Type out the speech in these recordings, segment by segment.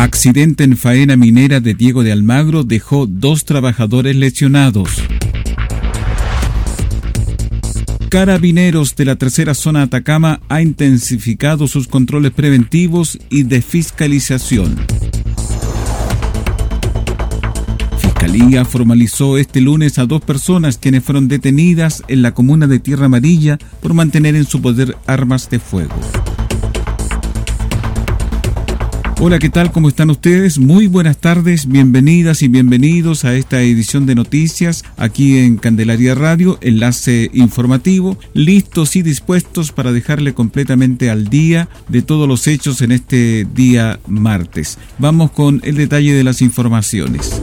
Accidente en faena minera de Diego de Almagro dejó dos trabajadores lesionados. Carabineros de la tercera zona Atacama ha intensificado sus controles preventivos y de fiscalización. Fiscalía formalizó este lunes a dos personas quienes fueron detenidas en la comuna de Tierra Amarilla por mantener en su poder armas de fuego. Hola, ¿qué tal? ¿Cómo están ustedes? Muy buenas tardes, bienvenidas y bienvenidos a esta edición de noticias aquí en Candelaria Radio, enlace informativo, listos y dispuestos para dejarle completamente al día de todos los hechos en este día martes. Vamos con el detalle de las informaciones.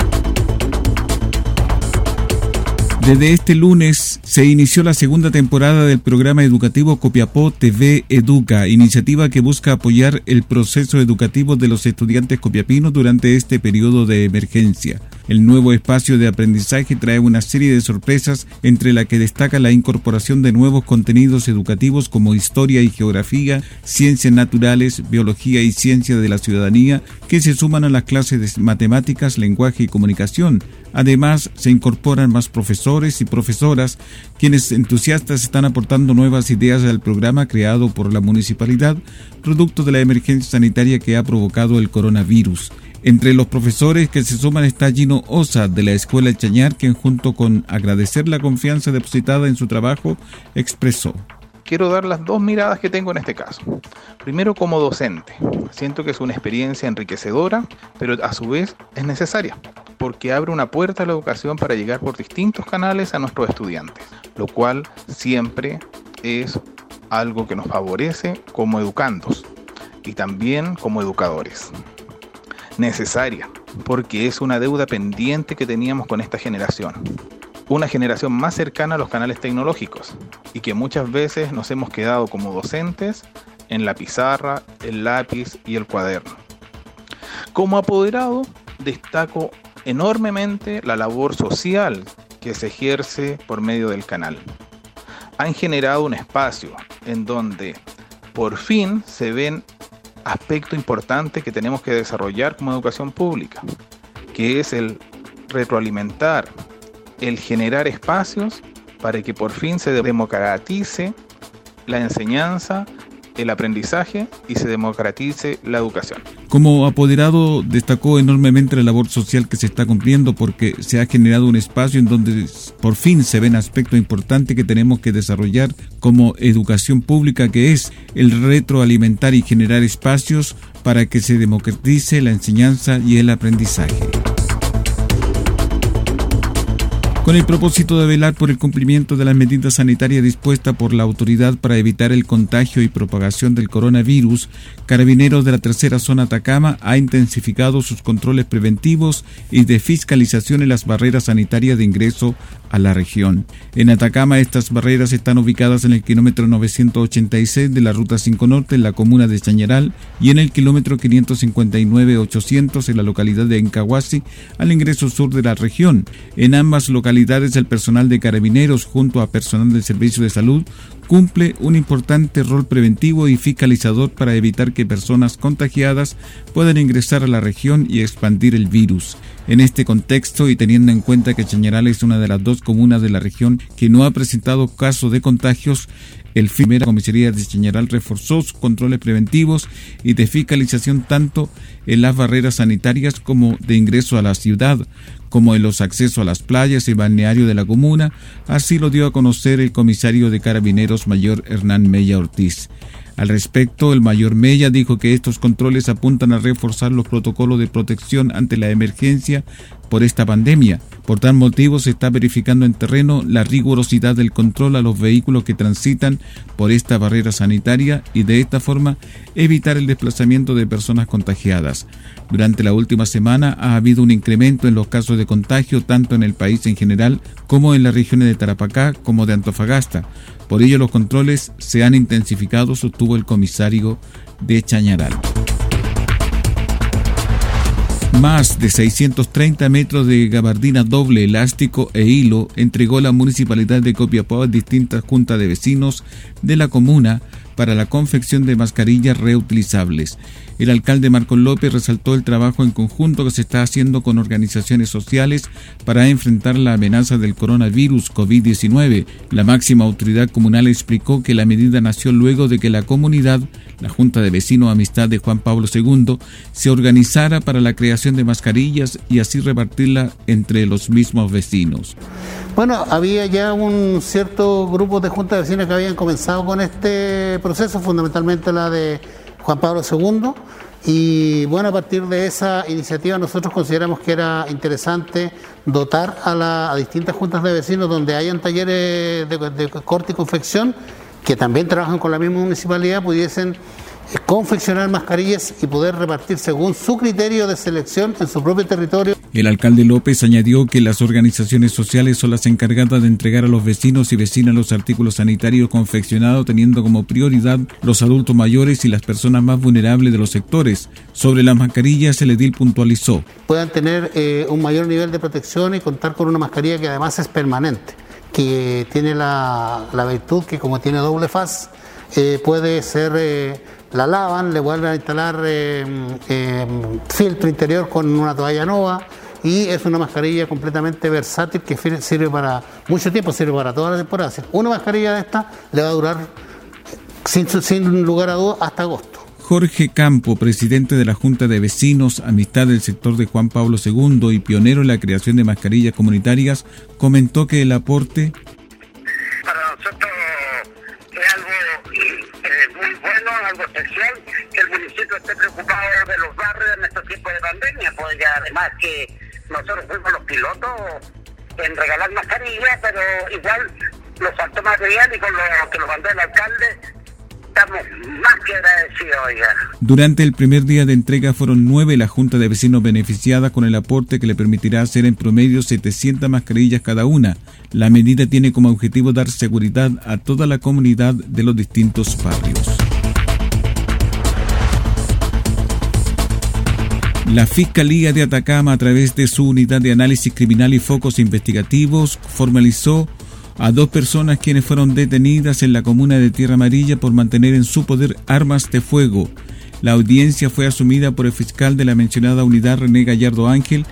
Desde este lunes se inició la segunda temporada del programa educativo Copiapó TV Educa, iniciativa que busca apoyar el proceso educativo de los estudiantes copiapinos durante este periodo de emergencia. El nuevo espacio de aprendizaje trae una serie de sorpresas, entre la que destaca la incorporación de nuevos contenidos educativos como historia y geografía, ciencias naturales, biología y ciencia de la ciudadanía, que se suman a las clases de matemáticas, lenguaje y comunicación. Además, se incorporan más profesores y profesoras, quienes entusiastas están aportando nuevas ideas al programa creado por la municipalidad, producto de la emergencia sanitaria que ha provocado el coronavirus. Entre los profesores que se suman está Gino Osa de la Escuela El Chañar, quien junto con agradecer la confianza depositada en su trabajo, expresó. Quiero dar las dos miradas que tengo en este caso. Primero como docente. Siento que es una experiencia enriquecedora, pero a su vez es necesaria, porque abre una puerta a la educación para llegar por distintos canales a nuestros estudiantes, lo cual siempre es algo que nos favorece como educandos y también como educadores necesaria, porque es una deuda pendiente que teníamos con esta generación. Una generación más cercana a los canales tecnológicos y que muchas veces nos hemos quedado como docentes en la pizarra, el lápiz y el cuaderno. Como apoderado, destaco enormemente la labor social que se ejerce por medio del canal. Han generado un espacio en donde por fin se ven aspecto importante que tenemos que desarrollar como educación pública, que es el retroalimentar, el generar espacios para que por fin se democratice la enseñanza, el aprendizaje y se democratice la educación. Como apoderado destacó enormemente la labor social que se está cumpliendo porque se ha generado un espacio en donde por fin se ven aspectos importantes que tenemos que desarrollar como educación pública que es el retroalimentar y generar espacios para que se democratice la enseñanza y el aprendizaje. Con el propósito de velar por el cumplimiento de las medidas sanitarias dispuestas por la autoridad para evitar el contagio y propagación del coronavirus, Carabineros de la Tercera Zona Atacama ha intensificado sus controles preventivos y de fiscalización en las barreras sanitarias de ingreso a la región. En Atacama estas barreras están ubicadas en el kilómetro 986 de la Ruta 5 Norte en la comuna de Chañaral y en el kilómetro 559-800 en la localidad de Encahuasi al ingreso sur de la región. En ambas localidades el personal de carabineros junto a personal del servicio de salud cumple un importante rol preventivo y fiscalizador para evitar que personas contagiadas puedan ingresar a la región y expandir el virus. En este contexto y teniendo en cuenta que Chañaral es una de las dos comunas de la región que no ha presentado casos de contagios, el primera comisaría de Chañaral reforzó sus controles preventivos y de fiscalización tanto en las barreras sanitarias como de ingreso a la ciudad, como en los accesos a las playas y balneario de la comuna, así lo dio a conocer el comisario de carabineros mayor Hernán Mella Ortiz. Al respecto, el mayor Mella dijo que estos controles apuntan a reforzar los protocolos de protección ante la emergencia por esta pandemia. Por tal motivo se está verificando en terreno la rigurosidad del control a los vehículos que transitan por esta barrera sanitaria y de esta forma evitar el desplazamiento de personas contagiadas. Durante la última semana ha habido un incremento en los casos de contagio tanto en el país en general como en las regiones de Tarapacá como de Antofagasta. Por ello los controles se han intensificado, sostuvo el comisario de Chañaral. Más de 630 metros de gabardina doble, elástico e hilo entregó la municipalidad de Copiapó a distintas juntas de vecinos de la comuna para la confección de mascarillas reutilizables. El alcalde Marco López resaltó el trabajo en conjunto que se está haciendo con organizaciones sociales para enfrentar la amenaza del coronavirus COVID-19. La máxima autoridad comunal explicó que la medida nació luego de que la comunidad, la Junta de Vecinos Amistad de Juan Pablo II, se organizara para la creación de mascarillas y así repartirla entre los mismos vecinos. Bueno, había ya un cierto grupo de juntas de vecinos que habían comenzado con este proceso, fundamentalmente la de Juan Pablo II. Y bueno, a partir de esa iniciativa nosotros consideramos que era interesante dotar a, la, distintas juntas de vecinos donde hayan talleres de, de corte y confección que también trabajan con la misma municipalidad pudiesen confeccionar mascarillas y poder repartir según su criterio de selección en su propio territorio. El alcalde López añadió que las organizaciones sociales son las encargadas de entregar a los vecinos y vecinas los artículos sanitarios confeccionados teniendo como prioridad los adultos mayores y las personas más vulnerables de los sectores. Sobre las mascarillas, el edil puntualizó. Puedan tener eh, un mayor nivel de protección y contar con una mascarilla que además es permanente, que tiene la, virtud que como tiene doble faz, eh, puede ser... Eh, la lavan, le vuelven a instalar eh, eh, filtro interior con una toalla nueva y es una mascarilla completamente versátil que sirve para mucho tiempo, sirve para toda la temporada. Una mascarilla de esta le va a durar sin, sin lugar a dudas hasta agosto. Jorge Campo, presidente de la Junta de Vecinos Amistad del sector de Juan Pablo II y pionero en la creación de mascarillas comunitarias, comentó que el aporte algo especial que el municipio esté preocupado de los barrios en estos tiempos de pandemia, pues ya además que nosotros fuimos los pilotos en regalar mascarillas, pero igual los faltó material y con lo que nos mandó el alcalde estamos más que agradecidos, oiga. Durante el primer día de entrega fueron nueve la Junta de Vecinos beneficiada con el aporte que le permitirá hacer en promedio 700 mascarillas cada una. La medida tiene como objetivo dar seguridad a toda la comunidad de los distintos barrios. La Fiscalía de Atacama, a través de su unidad de análisis criminal y focos investigativos, formalizó a dos personas quienes fueron detenidas en la comuna de Tierra Amarilla por mantener en su poder armas de fuego. La audiencia fue asumida por el fiscal de la mencionada unidad René Gallardo Ángel,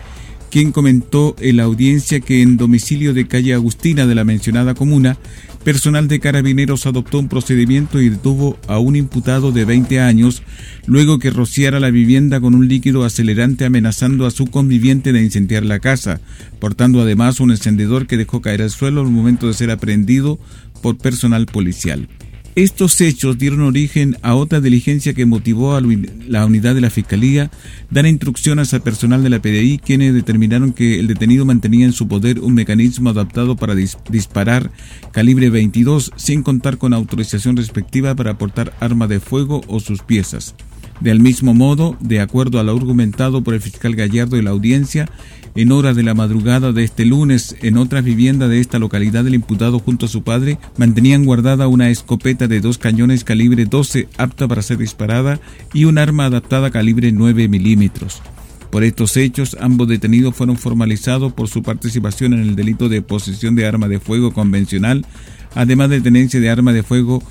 quien comentó en la audiencia que en domicilio de calle Agustina de la mencionada comuna, personal de carabineros adoptó un procedimiento y detuvo a un imputado de 20 años luego que rociara la vivienda con un líquido acelerante amenazando a su conviviente de incendiar la casa, portando además un encendedor que dejó caer al suelo al momento de ser aprehendido por personal policial. Estos hechos dieron origen a otra diligencia que motivó a la unidad de la Fiscalía dar instrucciones al personal de la PDI, quienes determinaron que el detenido mantenía en su poder un mecanismo adaptado para disparar calibre 22 sin contar con autorización respectiva para aportar arma de fuego o sus piezas. Del mismo modo, de acuerdo a lo argumentado por el fiscal Gallardo y la audiencia, en horas de la madrugada de este lunes, en otra vivienda de esta localidad, el imputado junto a su padre mantenían guardada una escopeta de dos cañones calibre 12 apta para ser disparada y un arma adaptada calibre 9 milímetros. Por estos hechos, ambos detenidos fueron formalizados por su participación en el delito de posesión de arma de fuego convencional, además de tenencia de arma de fuego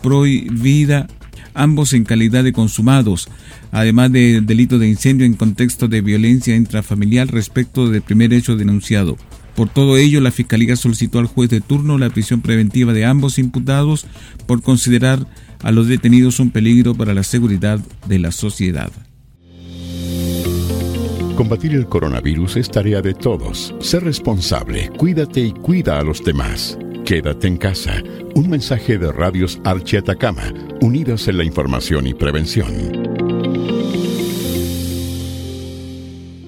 prohibida ambos en calidad de consumados, además de delito de incendio en contexto de violencia intrafamiliar respecto del primer hecho denunciado. Por todo ello, la Fiscalía solicitó al juez de turno la prisión preventiva de ambos imputados por considerar a los detenidos un peligro para la seguridad de la sociedad. Combatir el coronavirus es tarea de todos. Sé responsable, cuídate y cuida a los demás. Quédate en casa. Un mensaje de Radios Archi Atacama, unidos en la información y prevención.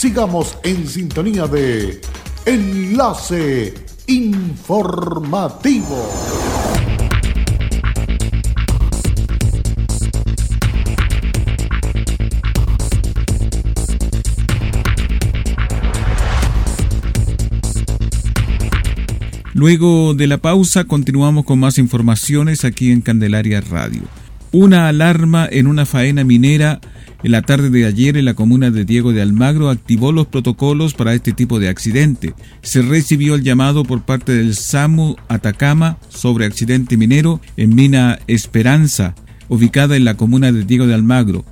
sigamos en sintonía de Enlace Informativo. Luego de la pausa continuamos con más informaciones aquí en Candelaria Radio. Una alarma en una faena minera en la tarde de ayer, en la comuna de Diego de Almagro activó los protocolos para este tipo de accidente. Se recibió el llamado por parte del SAMU Atacama sobre accidente minero en Mina Esperanza, ubicada en la comuna de Diego de Almagro.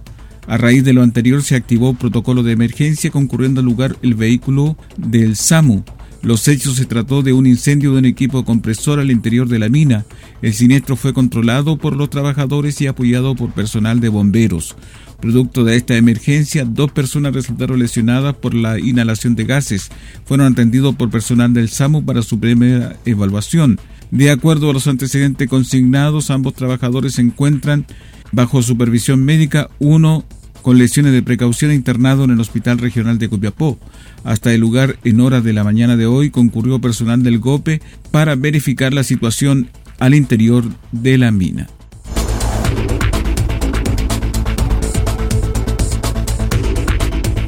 A raíz de lo anterior se activó protocolo de emergencia concurriendo al lugar el vehículo del SAMU. Los hechos se trató de un incendio de un equipo compresor al interior de la mina. El siniestro fue controlado por los trabajadores y apoyado por personal de bomberos. Producto de esta emergencia, dos personas resultaron lesionadas por la inhalación de gases. Fueron atendidos por personal del SAMU para su primera evaluación. De acuerdo a los antecedentes consignados, ambos trabajadores se encuentran bajo supervisión médica, uno con lesiones de precaución internado en el Hospital Regional de Copiapó. Hasta el lugar, en horas de la mañana de hoy, concurrió personal del GOPE para verificar la situación al interior de la mina.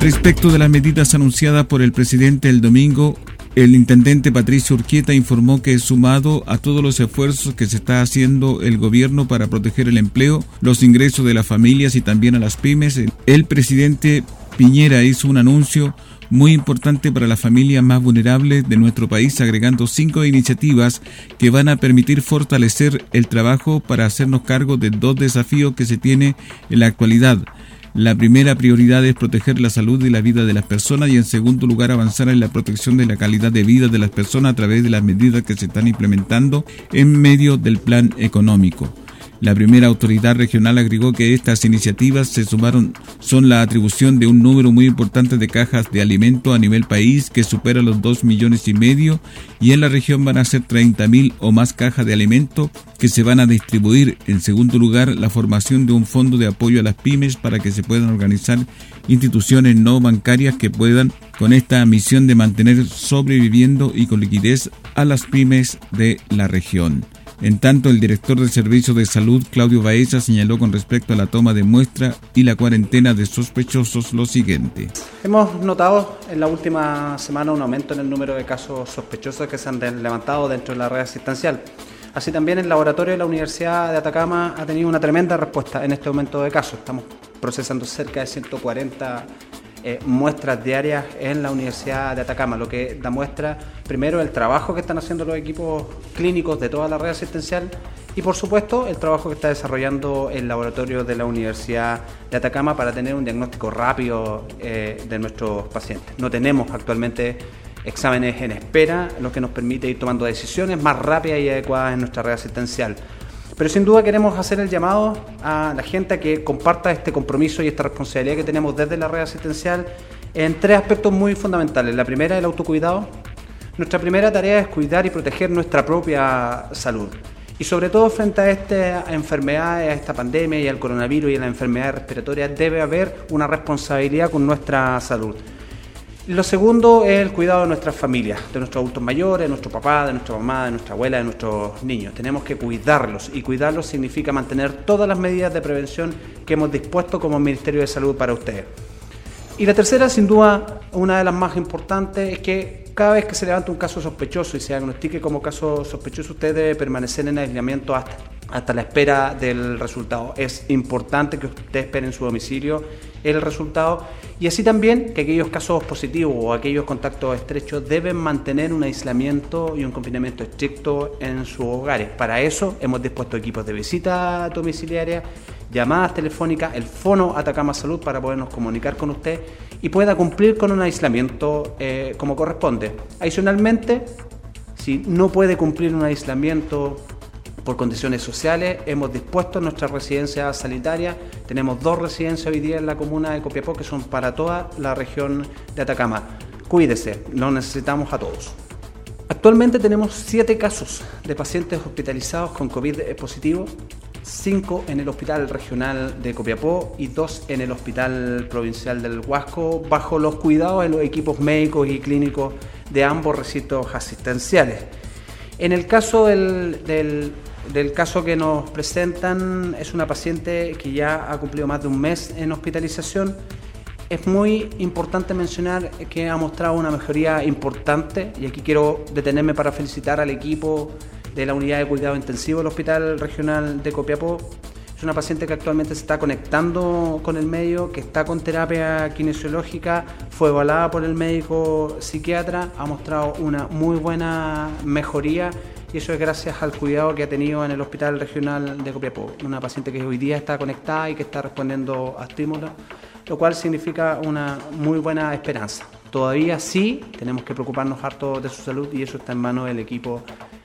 Respecto de las medidas anunciadas por el presidente el domingo, el intendente Patricio Urquieta informó que sumado a todos los esfuerzos que se está haciendo el gobierno para proteger el empleo, los ingresos de las familias y también a las pymes, el presidente Piñera hizo un anuncio muy importante para las familias más vulnerables de nuestro país, agregando cinco iniciativas que van a permitir fortalecer el trabajo para hacernos cargo de dos desafíos que se tiene en la actualidad la primera prioridad es proteger la salud y la vida de las personas y en segundo lugar avanzar en la protección de la calidad de vida de las personas a través de las medidas que se están implementando en medio del plan económico. La primera autoridad regional agregó que estas iniciativas se sumaron son la atribución de un número muy importante de cajas de alimento a nivel país que supera los 2 millones y medio y en la región van a ser 30 mil o más cajas de alimento que se van a distribuir. En segundo lugar, la formación de un fondo de apoyo a las pymes para que se puedan organizar instituciones no bancarias que puedan con esta misión de mantener sobreviviendo y con liquidez a las pymes de la región. En tanto, el director del Servicio de Salud, Claudio Baeza, señaló con respecto a la toma de muestra y la cuarentena de sospechosos lo siguiente. Hemos notado en la última semana un aumento en el número de casos sospechosos que se han levantado dentro de la red asistencial. Así también el laboratorio de la Universidad de Atacama ha tenido una tremenda respuesta en este aumento de casos. Estamos procesando cerca de 140 eh, muestras diarias en la Universidad de Atacama, lo que da muestra primero el trabajo que están haciendo los equipos clínicos de toda la red asistencial y por supuesto el trabajo que está desarrollando el laboratorio de la Universidad de Atacama para tener un diagnóstico rápido eh, de nuestros pacientes. No tenemos actualmente exámenes en espera, lo que nos permite ir tomando decisiones más rápidas y adecuadas en nuestra red asistencial. Pero sin duda queremos hacer el llamado a la gente a que comparta este compromiso y esta responsabilidad que tenemos desde la red asistencial en tres aspectos muy fundamentales. La primera, el autocuidado. Nuestra primera tarea es cuidar y proteger nuestra propia salud. Y sobre todo frente a esta enfermedad, a esta pandemia y al coronavirus y a la enfermedad respiratoria, debe haber una responsabilidad con nuestra salud. Lo segundo es el cuidado de nuestras familias, de nuestros adultos mayores, de nuestro papá, de nuestra mamá, de nuestra abuela, de nuestros niños. Tenemos que cuidarlos y cuidarlos significa mantener todas las medidas de prevención que hemos dispuesto como Ministerio de Salud para ustedes. Y la tercera, sin duda, una de las más importantes, es que cada vez que se levanta un caso sospechoso y se diagnostique como caso sospechoso, usted debe permanecer en aislamiento hasta, hasta la espera del resultado. Es importante que usted espere en su domicilio el resultado y así también que aquellos casos positivos o aquellos contactos estrechos deben mantener un aislamiento y un confinamiento estricto en sus hogares. Para eso hemos dispuesto equipos de visita domiciliaria, llamadas telefónicas, el fono Atacama Salud para podernos comunicar con usted y pueda cumplir con un aislamiento eh, como corresponde. Adicionalmente, si no puede cumplir un aislamiento por condiciones sociales, hemos dispuesto nuestra residencia sanitaria. Tenemos dos residencias hoy día en la comuna de Copiapó que son para toda la región de Atacama. Cuídese, lo necesitamos a todos. Actualmente tenemos siete casos de pacientes hospitalizados con COVID positivo, cinco en el Hospital Regional de Copiapó y dos en el Hospital Provincial del Huasco, bajo los cuidados de los equipos médicos y clínicos de ambos recintos asistenciales. En el caso del, del, caso que nos presentan, es una paciente que ya ha cumplido más de un mes en hospitalización. Es muy importante mencionar que ha mostrado una mejoría importante y aquí quiero detenerme para felicitar al equipo de la unidad de cuidado intensivo del Hospital Regional de Copiapó. Es una paciente que actualmente se está conectando con el medio, que está con terapia kinesiológica, fue evaluada por el médico psiquiatra, ha mostrado una muy buena mejoría y eso es gracias al cuidado que ha tenido en el Hospital Regional de Copiapó. Una paciente que hoy día está conectada y que está respondiendo a estímulos, lo cual significa una muy buena esperanza. Todavía sí tenemos que preocuparnos harto de su salud y eso está en manos del equipo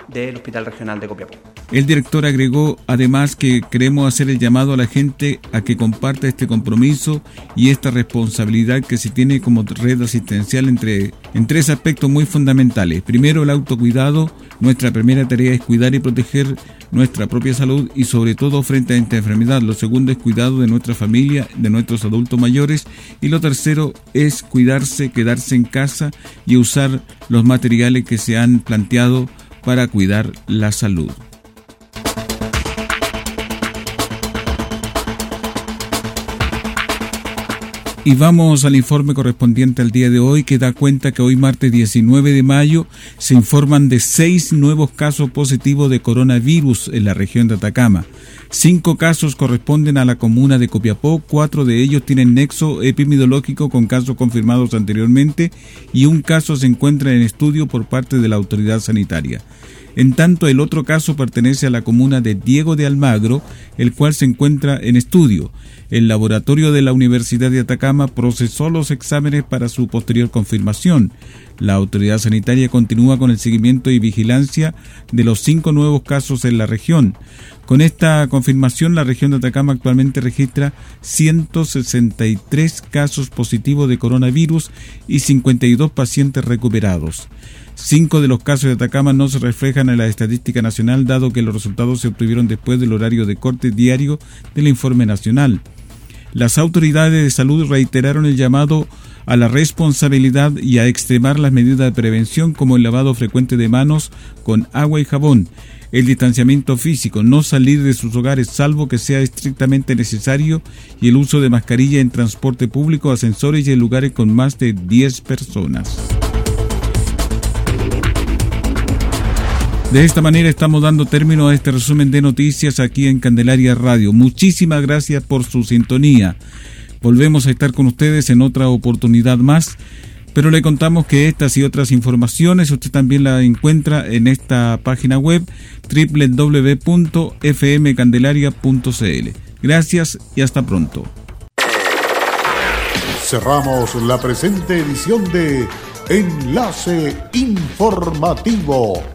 del Hospital Regional de Copiapó. El director agregó además que queremos hacer el llamado a la gente a que comparta este compromiso y esta responsabilidad que se tiene como red asistencial entre, en tres aspectos muy fundamentales. Primero, el autocuidado. Nuestra primera tarea es cuidar y proteger nuestra propia salud y sobre todo frente a esta enfermedad. Lo segundo es cuidado de nuestra familia, de nuestros adultos mayores y lo tercero es cuidarse, quedarse en casa y usar los materiales que se han planteado para cuidar la salud. Y vamos al informe correspondiente al día de hoy que da cuenta que hoy martes 19 de mayo se informan de seis nuevos casos positivos de coronavirus en la región de Atacama. Cinco casos corresponden a la comuna de Copiapó, cuatro de ellos tienen nexo epidemiológico con casos confirmados anteriormente y un caso se encuentra en estudio por parte de la autoridad sanitaria. En tanto, el otro caso pertenece a la comuna de Diego de Almagro, el cual se encuentra en estudio. El laboratorio de la Universidad de Atacama procesó los exámenes para su posterior confirmación. La autoridad sanitaria continúa con el seguimiento y vigilancia de los cinco nuevos casos en la región. Con esta confirmación, la región de Atacama actualmente registra 163 casos positivos de coronavirus y 52 pacientes recuperados. Cinco de los casos de Atacama no se reflejan en la estadística nacional, dado que los resultados se obtuvieron después del horario de corte diario del informe nacional. Las autoridades de salud reiteraron el llamado a la responsabilidad y a extremar las medidas de prevención como el lavado frecuente de manos con agua y jabón, el distanciamiento físico, no salir de sus hogares salvo que sea estrictamente necesario y el uso de mascarilla en transporte público, ascensores y en lugares con más de 10 personas. De esta manera estamos dando término a este resumen de noticias aquí en Candelaria Radio. Muchísimas gracias por su sintonía. Volvemos a estar con ustedes en otra oportunidad más, pero le contamos que estas y otras informaciones usted también la encuentra en esta página web www.fmcandelaria.cl. Gracias y hasta pronto. Cerramos la presente edición de Enlace Informativo